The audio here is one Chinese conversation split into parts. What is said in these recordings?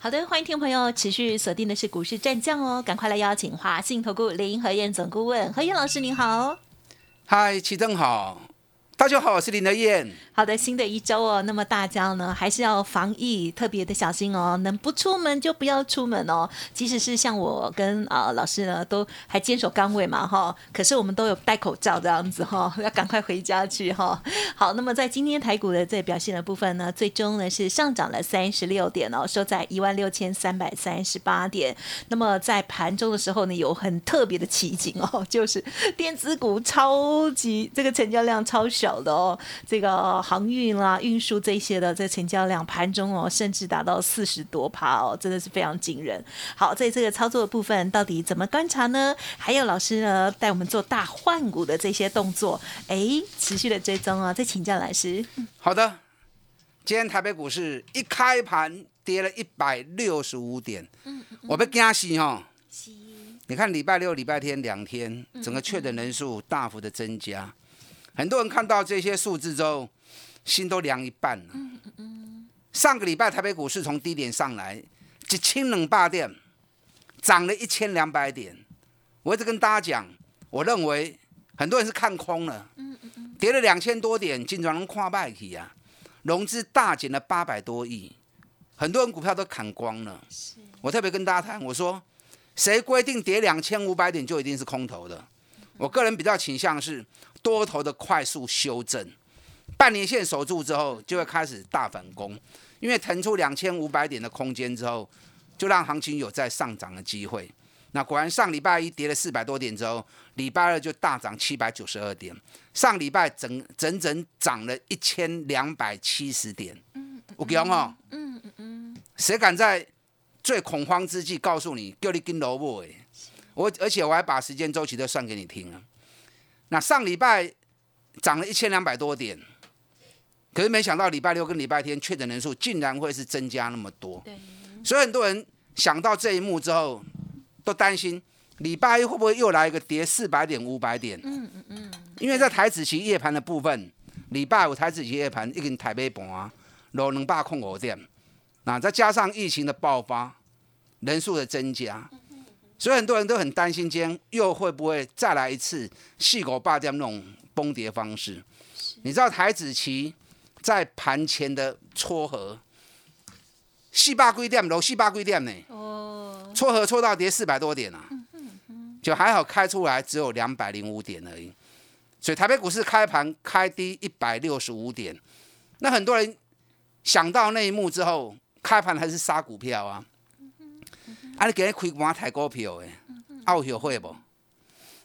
好的，欢迎听众朋友持续锁定的是股市战将哦，赶快来邀请华信投顾林和燕总顾问何燕老师，您好。嗨，齐正好。大家好，我是林德燕。好的，新的一周哦，那么大家呢还是要防疫，特别的小心哦。能不出门就不要出门哦。即使是像我跟啊老师呢，都还坚守岗位嘛哈，可是我们都有戴口罩这样子哈，要赶快回家去哈。好，那么在今天台股的这表现的部分呢，最终呢是上涨了三十六点哦，收在一万六千三百三十八点。那么在盘中的时候呢，有很特别的奇景哦，就是电子股超级这个成交量超小。小的哦，这个航运啦、运输这些的，在成交量盘中哦，甚至达到四十多趴哦，真的是非常惊人。好，在这个操作的部分，到底怎么观察呢？还有老师呢，带我们做大换股的这些动作，哎，持续的追踪啊。再请教老师。好的，今天台北股市一开盘跌了一百六十五点，嗯，我被惊死哈。你看礼拜六、礼拜天两天，整个确诊人数大幅的增加。很多人看到这些数字之后，心都凉一半了。上个礼拜台北股市从低点上来，一千冷霸点，涨了一千两百点。我一直跟大家讲，我认为很多人是看空了。跌了两千多点，金砖能跨败去啊，融资大减了八百多亿，很多人股票都砍光了。我特别跟大家谈，我说谁规定跌两千五百点就一定是空头的？我个人比较倾向是。多头的快速修正，半年线守住之后，就会开始大反攻，因为腾出两千五百点的空间之后，就让行情有再上涨的机会。那果然上礼拜一跌了四百多点之后，礼拜二就大涨七百九十二点，上礼拜整整整涨了一千两百七十点。嗯，我讲哦，嗯嗯嗯，谁敢在最恐慌之际告诉你叫你跟萝卜？哎，我而且我还把时间周期都算给你听了。那上礼拜涨了一千两百多点，可是没想到礼拜六跟礼拜天确诊人数竟然会是增加那么多。所以很多人想到这一幕之后，都担心礼拜一会不会又来一个跌四百点、五百点？嗯嗯嗯。因为在台子期夜盘的部分，礼拜五台子期夜盘已经台北盘落两百空五点，那再加上疫情的爆发，人数的增加。所以很多人都很担心，今天又会不会再来一次细狗霸掉那种崩跌方式？你知道台子期在盘前的撮合，细霸规点，楼细霸规点呢？哦，撮合撮到跌四百多点啊，就还好开出来只有两百零五点而已。所以台北股市开盘开低一百六十五点，那很多人想到那一幕之后，开盘还是杀股票啊。啊！你今日开盘抬股票诶，有后悔不？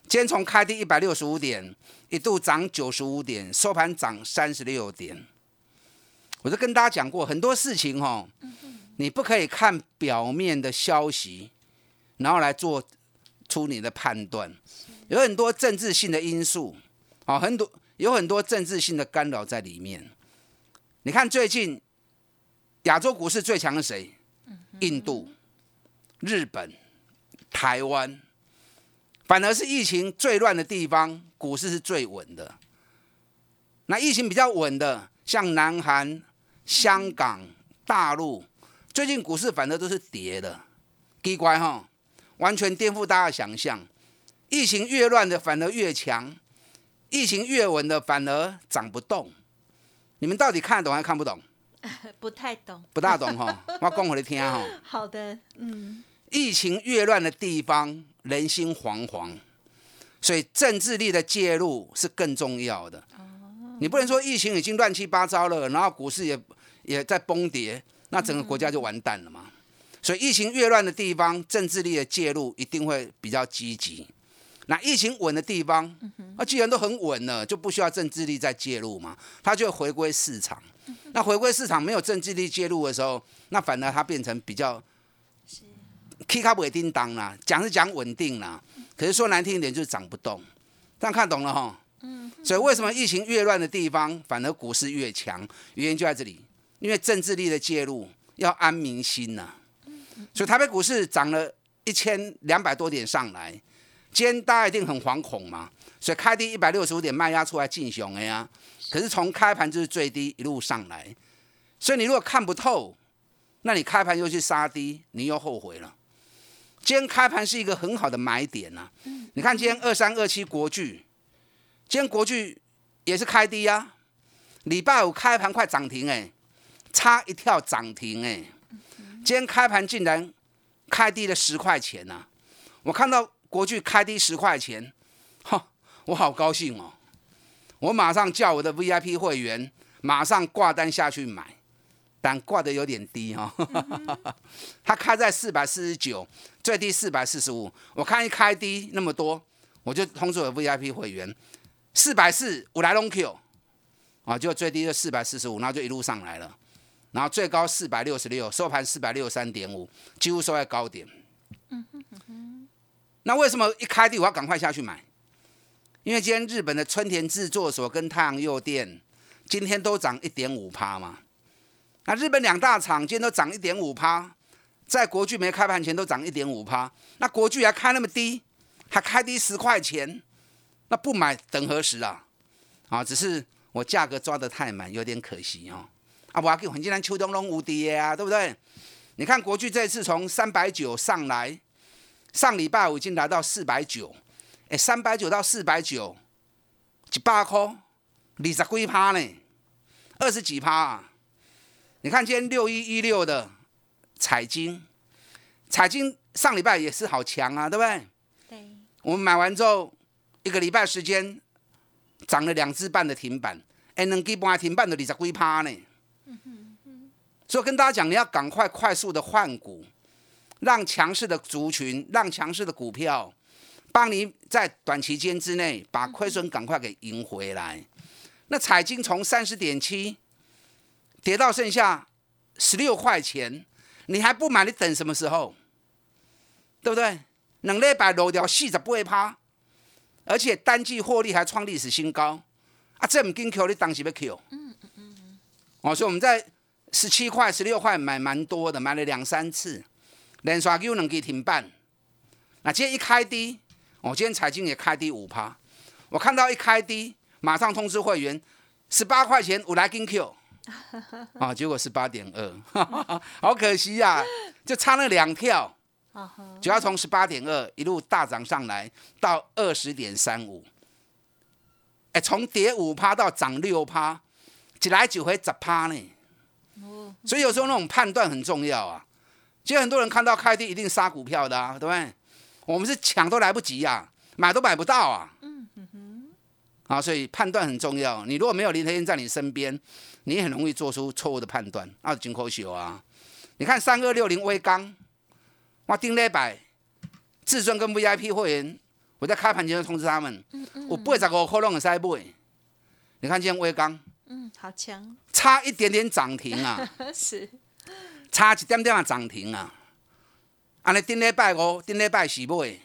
今天从开低一百六十五点，一度涨九十五点，收盘涨三十六点。我就跟大家讲过很多事情哈，你不可以看表面的消息，然后来做出你的判断。有很多政治性的因素，啊，很多有很多政治性的干扰在里面。你看最近亚洲股市最强的谁？印度。日本、台湾，反而是疫情最乱的地方，股市是最稳的。那疫情比较稳的，像南韩、香港、大陆，最近股市反而都是跌的，奇怪哈，完全颠覆大家想象。疫情越乱的反而越强，疫情越稳的反而涨不动。你们到底看得懂还看不懂？不太懂，不大懂哈。我讲给你听哈。好的，嗯。疫情越乱的地方，人心惶惶，所以政治力的介入是更重要的。你不能说疫情已经乱七八糟了，然后股市也也在崩跌，那整个国家就完蛋了嘛。所以疫情越乱的地方，政治力的介入一定会比较积极。那疫情稳的地方，那既然都很稳了，就不需要政治力再介入嘛，它就回归市场。那回归市场没有政治力介入的时候，那反而它变成比较。K 卡不会叮当啦，讲是讲稳定啦，可是说难听一点就是涨不动。这样看懂了哈？嗯。所以为什么疫情越乱的地方，反而股市越强？原因就在这里，因为政治力的介入要安民心呐。所以台北股市涨了一千两百多点上来，今天大家一定很惶恐嘛。所以开低一百六十五点卖压出来进熊哎呀。可是从开盘就是最低一路上来，所以你如果看不透，那你开盘又去杀低，你又后悔了。今天开盘是一个很好的买点呐。你看今天二三二七国巨，今天国巨也是开低呀。礼拜五开盘快涨停哎，差一跳涨停哎。今天开盘竟然开低了十块钱呐！我看到国巨开低十块钱，哈，我好高兴哦。我马上叫我的 VIP 会员马上挂单下去买，但挂的有点低哈，它 开在四百四十九，最低四百四十五。我看一开低那么多，我就通知我的 VIP 会员，四百四五来龙 Q，啊，就最低就四百四十五，然后就一路上来了，然后最高四百六十六，收盘四百六十三点五，几乎收在高点。那为什么一开低我要赶快下去买？因为今天日本的春田制作所跟太阳诱电今天都涨一点五趴嘛，那日本两大厂今天都涨一点五趴，在国巨没开盘前都涨一点五趴，那国巨还开那么低，还开低十块钱，那不买等何时啊？啊，只是我价格抓得太满，有点可惜哦。啊，我要给黄金兰秋冬龙无敌啊，对不对？你看国巨这次从三百九上来，上礼拜五已经来到四百九。哎，三百九到四百九，一百块，二十几趴呢，二十几趴啊！你看今天六一一六的彩金，彩金上礼拜也是好强啊，对不对？对。我们买完之后，一个礼拜时间涨了两只半的停板，哎，能给半停板的二十几趴呢。所以跟大家讲，你要赶快快速的换股，让强势的族群，让强势的股票。帮你在短期间之内把亏损赶快给赢回来。那彩金从三十点七跌到剩下十六块钱，你还不买？你等什么时候？对不对？两礼拜落掉四十八趴，而且单季获利还创历史新高。啊，这唔紧 Q，你当时要 Q？嗯嗯嗯。哦，所以我们在十七块、十六块买蛮多的，买了两三次，连刷 Q 能给停办。那今天一开低。我今天财经也开低五趴，我看到一开低，马上通知会员，十八块钱我来跟 Q，啊，结果是八点二，好可惜呀，就差那两跳，就要从十八点二一路大涨上来到二十点三五，哎，从跌五趴到涨六趴，一来就回十趴呢，所以有时候那种判断很重要啊，其实很多人看到开低一定杀股票的啊，对不对？我们是抢都来不及呀，买都买不到啊。嗯哼哼。啊，所以判断很重要。你如果没有林天燕在你身边，你很容易做出错误的判断。啊，真可惜啊！你看三二六零微钢，我丁礼拜，至尊跟 VIP 会员，我在开盘前就通知他们，我八十五块拢会使买。你看今天微钢，嗯，好强，差一点点涨停啊。是。差一点点啊涨停啊。安尼顶礼拜五，顶礼拜四买，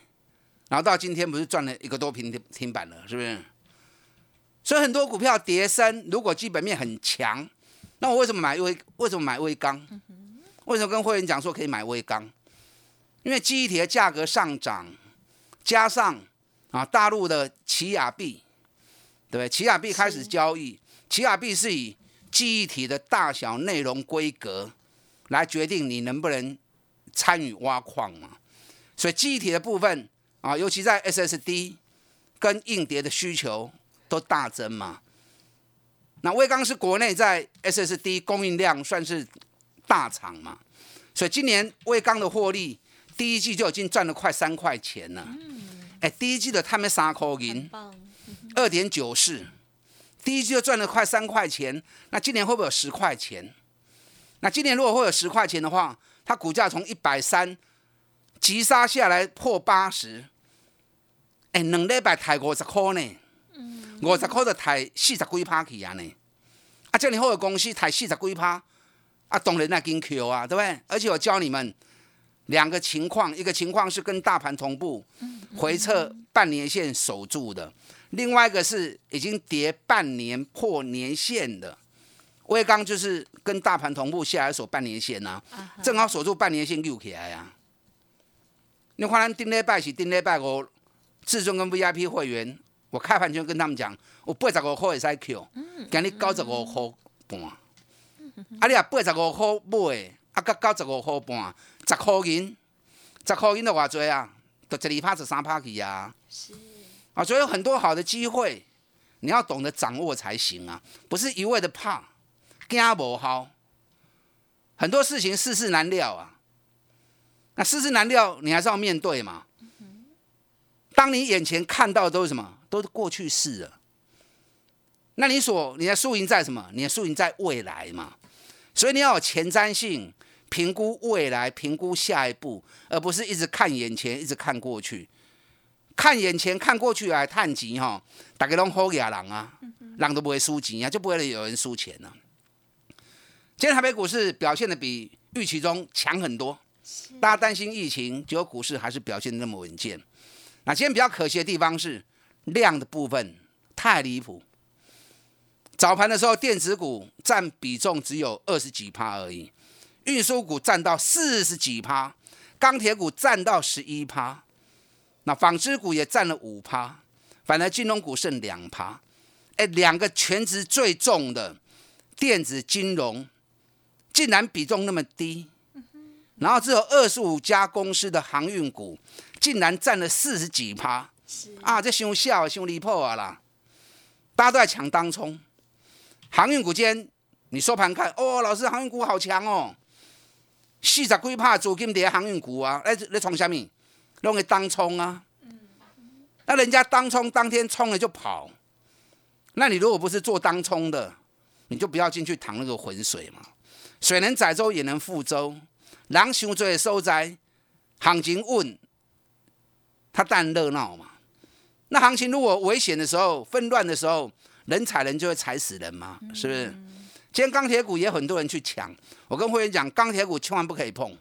然后到今天不是赚了一个多平停板了，是不是？所以很多股票跌升，如果基本面很强，那我为什么买微？为什么买微钢？为什么跟会员讲说可以买微钢？因为记忆体的价格上涨，加上啊大陆的奇亚币，对不对？奇亚币开始交易，奇亚币是以记忆体的大小、内容、规格来决定你能不能。参与挖矿嘛，所以记忆体的部分啊，尤其在 SSD 跟硬碟的需求都大增嘛。那威刚是国内在 SSD 供应量算是大厂嘛，所以今年威刚的获利第一季就已经赚了快三块钱了。哎，第一季的他们三块银，二点九四，第一季就赚了快三块钱。那今年会不会有十块钱？那今年如果会有十块钱的话？它股价从一百三急杀下来破八十，哎，两礼拜抬五十块呢，五十块就抬四十几趴去啊呢，啊，这样好的公司抬四十几趴，啊，当然那跟 Q 啊，对不对？而且我教你们，两个情况，一个情况是跟大盘同步回撤半年线守住的，另外一个是已经跌半年破年线的。威刚就是跟大盘同步下来守半年线呐、正好守住半年线溜起来呀、你看咱顶礼拜是顶礼拜五，至尊跟 VIP 会员，我开盘就跟他们讲，我八十五块会使扣今日九十五块半，啊你啊八十五块买，啊到九十五块半，十块银，十块银的偌济啊？就一二趴十三趴去啊。是啊，所以有很多好的机会，你要懂得掌握才行啊，不是一味的怕，惊无好。很多事情世事难料啊，那世事难料，你还是要面对嘛。当你眼前看到的都是什么？都是过去式了。那你所你的输赢在什么？你的输赢在未来嘛。所以你要有前瞻性，评估未来，评估下一步，而不是一直看眼前，一直看过去。看眼前，看过去来探钱哈，大家拢好野人啊，人都不会输钱啊，就不会有人输钱了、今天台北股市表现的比预期中强很多，大家担心疫情，结果股市还是表现的那么稳健。那今天比较可惜的地方是量的部分太离谱，早盘的时候电子股占比重只有二十几趴而已，运输股占到四十几趴，钢铁股占到十一趴。那纺织股也占了五趴，反而金融股剩两趴。哎，两个全值最重的电子金融，竟然比重那么低，然后只有二十五家公司的航运股，竟然占了四十几趴。啊，这伤笑，伤离谱啊啦！大家都在抢当冲，航运股今天你收盘看，哦，老师航运股好强哦，四十几趴资金在航运股啊，来来冲什么？弄个当冲啊，那人家当冲当天冲了就跑，那你如果不是做当冲的，你就不要进去淌那个浑水嘛。水能载舟也能覆舟，人伤多的所在，行情稳，它当然热闹嘛。那行情如果危险的时候、纷乱的时候，人踩人就会踩死人嘛，是不是？今天钢铁股也很多人去抢，我跟会员讲，钢铁股千万不可以碰，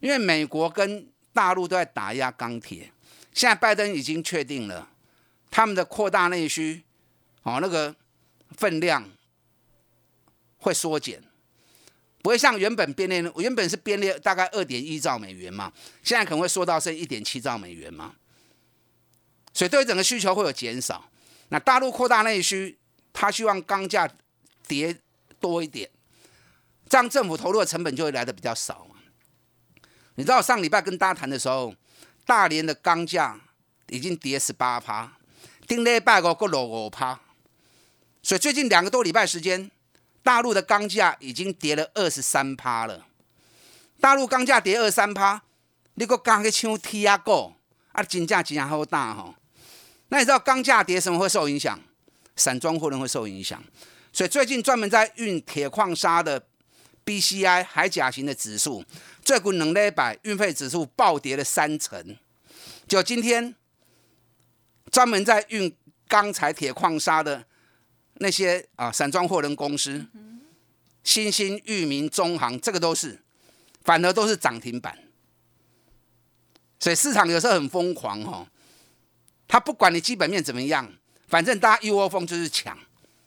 因为美国跟大陆都在打压钢铁，现在拜登已经确定了，他们的扩大内需，哦，那个分量会缩减，不会像原本编列，原本是编列大概二点一兆美元嘛，现在可能会缩到剩一点七兆美元嘛，所以对整个需求会有减少。那大陆扩大内需，他希望钢价跌多一点，这样政府投入的成本就会来的比较少。你知道上礼拜跟大家谈的时候，大连的钢价已经跌十八趴，顶礼拜五个落五趴，所以最近两个多礼拜时间，大陆的钢价已经跌了二十三趴了。大陆钢价跌二三趴，你个钢去抢铁啊股，啊金价真好大吼。那你知道钢价跌什么会受影响？散装货轮会受影响，所以最近专门在运铁矿砂的 BCI 海甲型的指数。最近两礼拜运费指数暴跌了三成，就今天专门在运钢材、铁矿砂的那些啊散装货轮公司，新兴、裕民、中航，这个都是，反而都是涨停板。所以市场有时候很疯狂哦，他不管你基本面怎么样，反正大家一窝蜂就是抢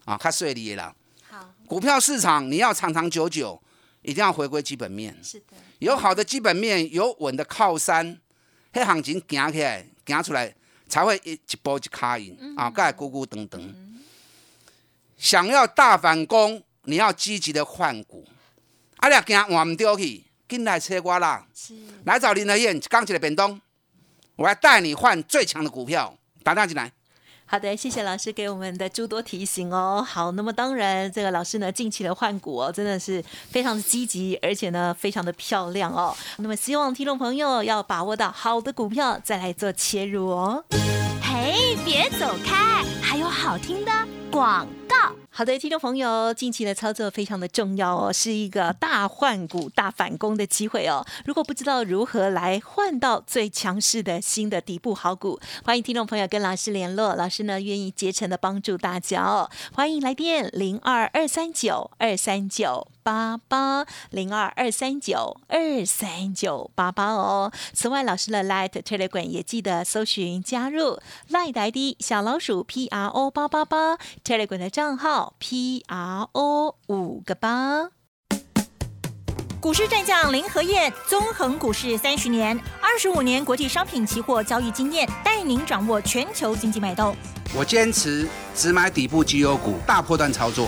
啊，看税利了。好，股票市场你要长长久久，一定要回归基本面。是的，有好的基本面，有稳的靠山，黑行情行起来，行出来才会一一波一卡赢啊，盖咕咕等等。想要大反攻，你要积极的换股。啊，你惊换唔掉去，进来车瓜啦，是来找林德燕，刚起来变动，我要带你换最强的股票，打电话进来。好的，谢谢老师给我们的诸多提醒哦。好，那么当然，这个老师呢近期的换股哦，真的是非常的积极，而且呢非常的漂亮哦。那么希望听众朋友要把握到好的股票，再来做切入哦。嘿，别走开，还有好听的广告。好的，听众朋友，近期的操作非常的重要哦，是一个大换股、大反攻的机会哦。如果不知道如何来换到最强势的新的底部好股，欢迎听众朋友跟老师联络，老师呢愿意竭诚的帮助大家哦。欢迎来电零二二三九二三九。八八零二二三九二三九八八哦。此外，老师的 Light Telegram 也记得搜寻加入 Light ID 小老鼠 P R O 八八八 Telegram 的账号 P R O 五个八。股市战将林和燕，纵横股市三十年，二十五年国际商品期货交易经验，带您掌握全球经济脉动。我坚持只买底部绩优股，大波段操作。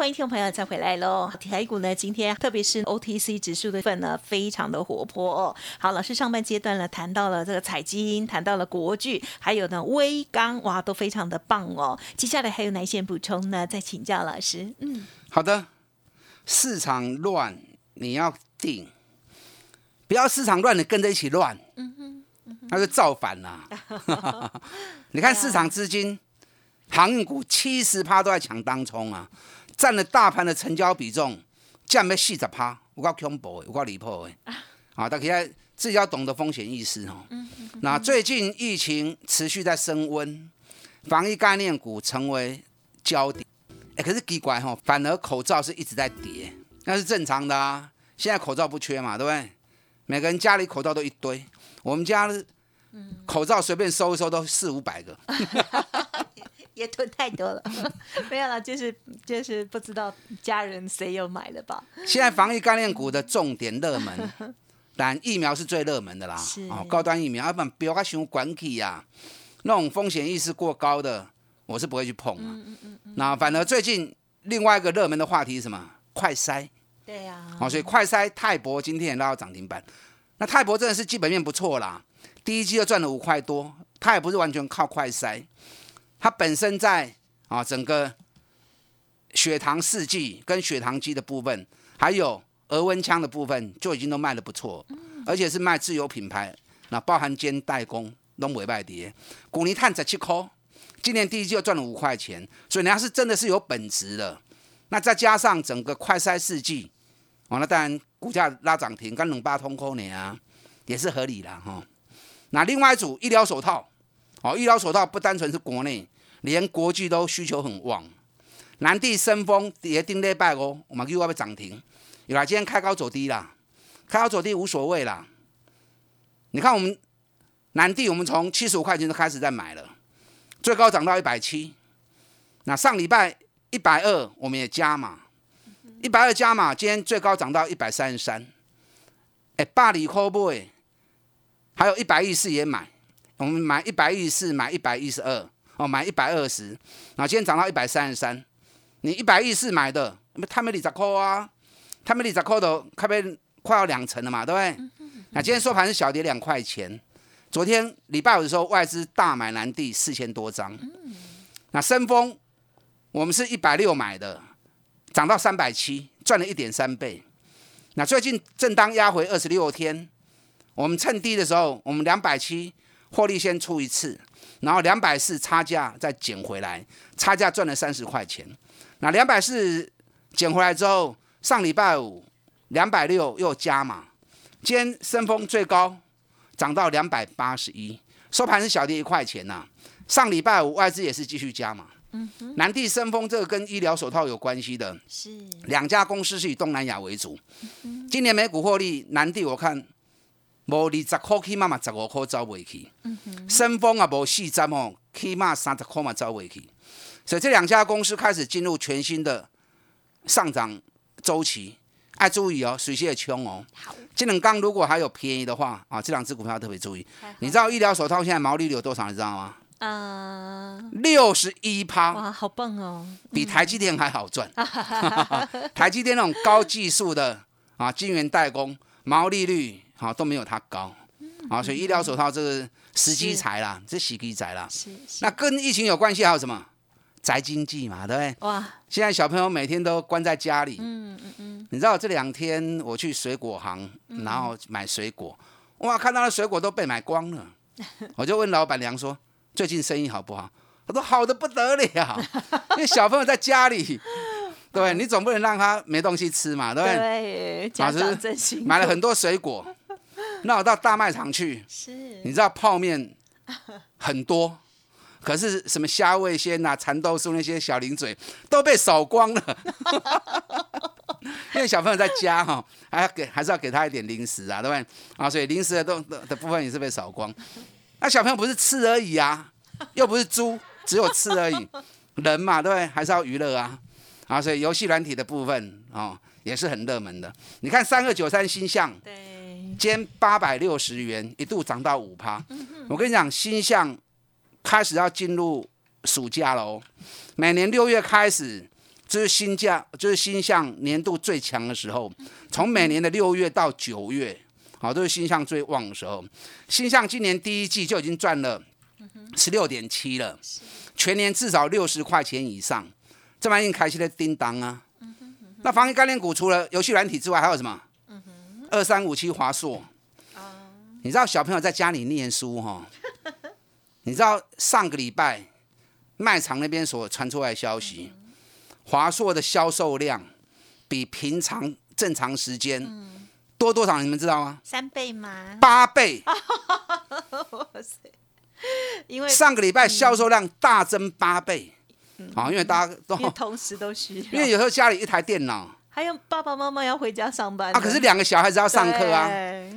欢迎听众朋友再回来喽！台股呢，今天特别是 OTC 指数的份呢，非常的活泼哦。好，老师上半阶段呢，谈到了这个彩金，谈到了国巨，还有呢微钢，哇，都非常的棒哦。接下来还有哪一些补充呢？再请教老师。嗯，好的。市场乱，你要定，不要市场乱，你跟着一起乱，嗯哼，那就造反了。你看市场资金，航运股七十趴都在抢当冲啊。占了大盘的成交比重，降要四十趴，有够恐怖，有够离谱的。啊，大家自己要懂得风险意识哦。那最近疫情持续在升温，防疫概念股成为焦点。哎，可是奇怪哈，反而口罩是一直在跌，那是正常的啊。现在口罩不缺嘛，对不对？每个人家里口罩都一堆，我们家口罩随便收一收都四五百个。也囤太多了，没有了，就是就是不知道家人谁有买了吧。现在防疫概念股的重点热门，但疫苗是最热门的啦。哦，高端疫苗，要不然不要想管起呀，那种风险意识过高的，我是不会去碰啊。嗯嗯嗯嗯。那反而最近另外一个热门的话题是什么？快筛。对呀。哦，所以快筛泰博今天也拉到涨停板。那泰博真的是基本面不错啦，第一季就赚了五块多，它也不是完全靠快筛。它本身在啊整个血糖试剂跟血糖机的部分，还有额温枪的部分，就已经都卖的不错，而且是卖自有品牌，那包含兼代工，拢尾卖跌。古尼碳十七块，今年第一季又赚了五块钱，所以人家是真的是有本质的。那再加上整个快筛试剂，哦，了当然股价拉涨停，跟冷八通扣你啊，也是合理的哈。那另外一组医疗手套。哦，医疗手套不单纯是国内，连国际都需求很旺。南地升风也定礼拜哦，我们又要被涨停。有啦，今天开高走低啦，开高走低无所谓啦。你看我们南地，我们从七十五块钱就开始在买了，最高涨到一百七。那上礼拜一百二我们也加码，一百二加码，今天最高涨到一百三十三。哎，巴黎 c o b o 还有一百亿四也买。我们买一百一十四，买一百一十二，哦，买一百二十，然后今天涨到一百三十三。你一百一十四买的，那么他们二十块啊，他们二十块都快被快要两成了嘛，对不对？那今天收盘是小跌两块钱。昨天礼拜五的时候，外资大买南地四千多张。那深丰，我们是一百六买的，涨到三百七，赚了一点三倍。那最近正当压回二十六天，我们趁低的时候，我们两百七。获利先出一次，然后两百四差价再捡回来，差价赚了三十块钱。那两百四捡回来之后，上礼拜五两百六又加码，今天升峰最高涨到两百八十一，收盘是小跌一块钱呐。上礼拜五外资也是继续加码。嗯哼，南地升峰这个跟医疗手套有关系的，是两家公司是以东南亚为主。今年美股获利，南地我看。无二十块起码嘛十五块走未去，升丰啊无四十哦，起码三十块嘛走未去，所以这两家公司开始进入全新的上涨周期，爱注意哦，水泄冲哦。好，这两刚如果还有便宜的话啊，这两只股票特别注意。你知道医疗手套现在毛利率有多少？你知道吗？啊，六十一趴，哇，好棒哦！比台积电还好赚。台积电那种高技术的啊，晶圆代工毛利率啊都没有它高啊，所以医疗手套这个时机财啦，这洗机财啦。是是那跟疫情有关系还有什么？宅经济嘛，对不对？哇，现在小朋友每天都关在家里，嗯嗯嗯，你知道这两天我去水果行，然后买水果，哇，看到的水果都被买光了，我就问老板娘说，最近生意好不好？他说好的不得了，因为小朋友在家里，对你总不能让他没东西吃嘛，对不对？对，家长真辛，买了很多水果，那我到大卖场去，是你知道泡面很多，可是什么虾味鲜呐、蚕豆酥那些小零嘴都被扫光了。因为小朋友在家哈，还要给还是要给他一点零食啊，对不对？啊，所以零食的都的的部分也是被扫光。那小朋友不是吃而已啊，又不是猪，只有吃而已。人嘛，对不对？还是要娱乐啊。啊，所以游戏软体的部分哦，也是很热门的。你看三二九三星象，对，今天八百六十元，一度涨到五趴。我跟你讲，新象开始要进入暑假了哦。每年六月开始，就是新价，就是新象年度最强的时候。从每年的六月到九月，好，都是新象最旺的时候。新象今年第一季就已经赚了十六点七了，全年至少六十块钱以上。这玩意开始的叮当啊！那防疫概念股除了游戏软体之外，还有什么？二三五七华硕。你知道小朋友在家里念书哈？你知道上个礼拜卖场那边所传出来的消息，华硕的销售量比平常正常时间多多少？你们知道吗？三倍吗？八倍！哇塞！因为上个礼拜销售量大增八倍。啊，因为大家都同时都需要，因为有时候家里一台电脑还有爸爸妈妈要回家上班啊，可是两个小孩子要上课啊，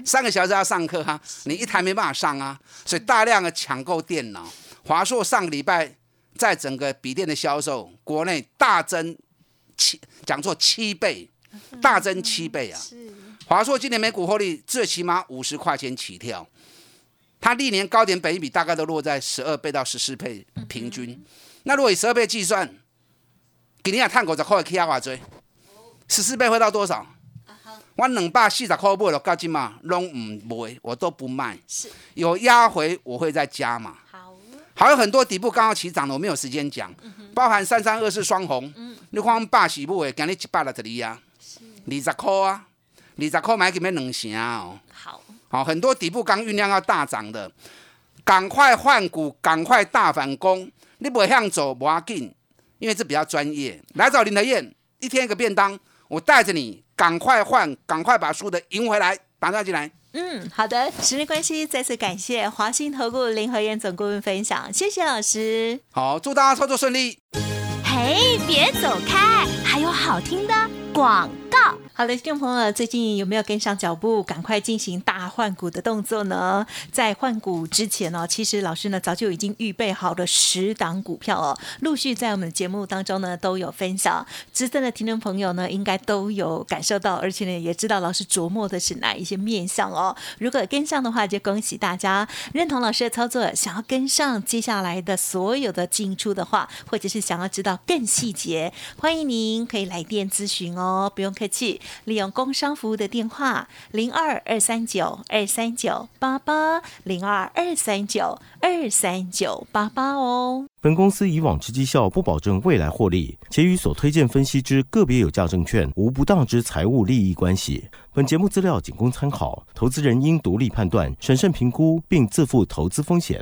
三个小孩子要上课哈、你一台没办法上啊，所以大量的抢购电脑。华硕上个礼拜在整个笔电的销售，国内大增七，讲错七倍，大增七倍啊！是。华硕今年每股获利最起码五十块钱起跳，它历年高点本一比大概都落在十二倍到十四倍平均。那如果以十二倍计算，今年探狗十块的 K R 多，十四倍会到多少？我两百四十块买了，到今嘛拢唔卖，我都不卖。是有压回我会再加嘛。好，还有很多底部刚刚起涨的，我没有时间讲，包含三三二四双红，你看我们百喜不的，今日一百六十二啊，二十块啊，二十块买给们两成啊哦。好，好，很多底部刚酝酿要大涨的，赶快换股，赶快大反攻。你不向走不要紧，因为这比较专业。来找林德燕，一天一个便当，我带着你赶快换，赶快把输的赢回来，打电话进来。嗯，好的，时间关系，再次感谢华信投顾林和燕总顾问分享，谢谢老师。好，祝大家操作顺利。嘿，别走开，还有好听的广告。好的，听众朋友，最近有没有跟上脚步，赶快进行大换股的动作呢？在换股之前呢、其实老师呢早就已经预备好了十档股票哦，陆续在我们的节目当中呢都有分享。资深的听众朋友呢，应该都有感受到，而且呢也知道老师琢磨的是哪一些面向哦。如果跟上的话，就恭喜大家认同老师的操作，想要跟上接下来的所有的进出的话，或者是想要知道更细节，欢迎您可以来电咨询哦哦，不用客气。利用工商服务的电话零二二三九二三九八八零二二三九二三九八八哦。本公司以往之绩效不保证未来获利，且与所推荐分析之个别有价证券无不当之财务利益关系。本节目资料仅供参考，投资人应独立判断、审慎评估，并自负投资风险。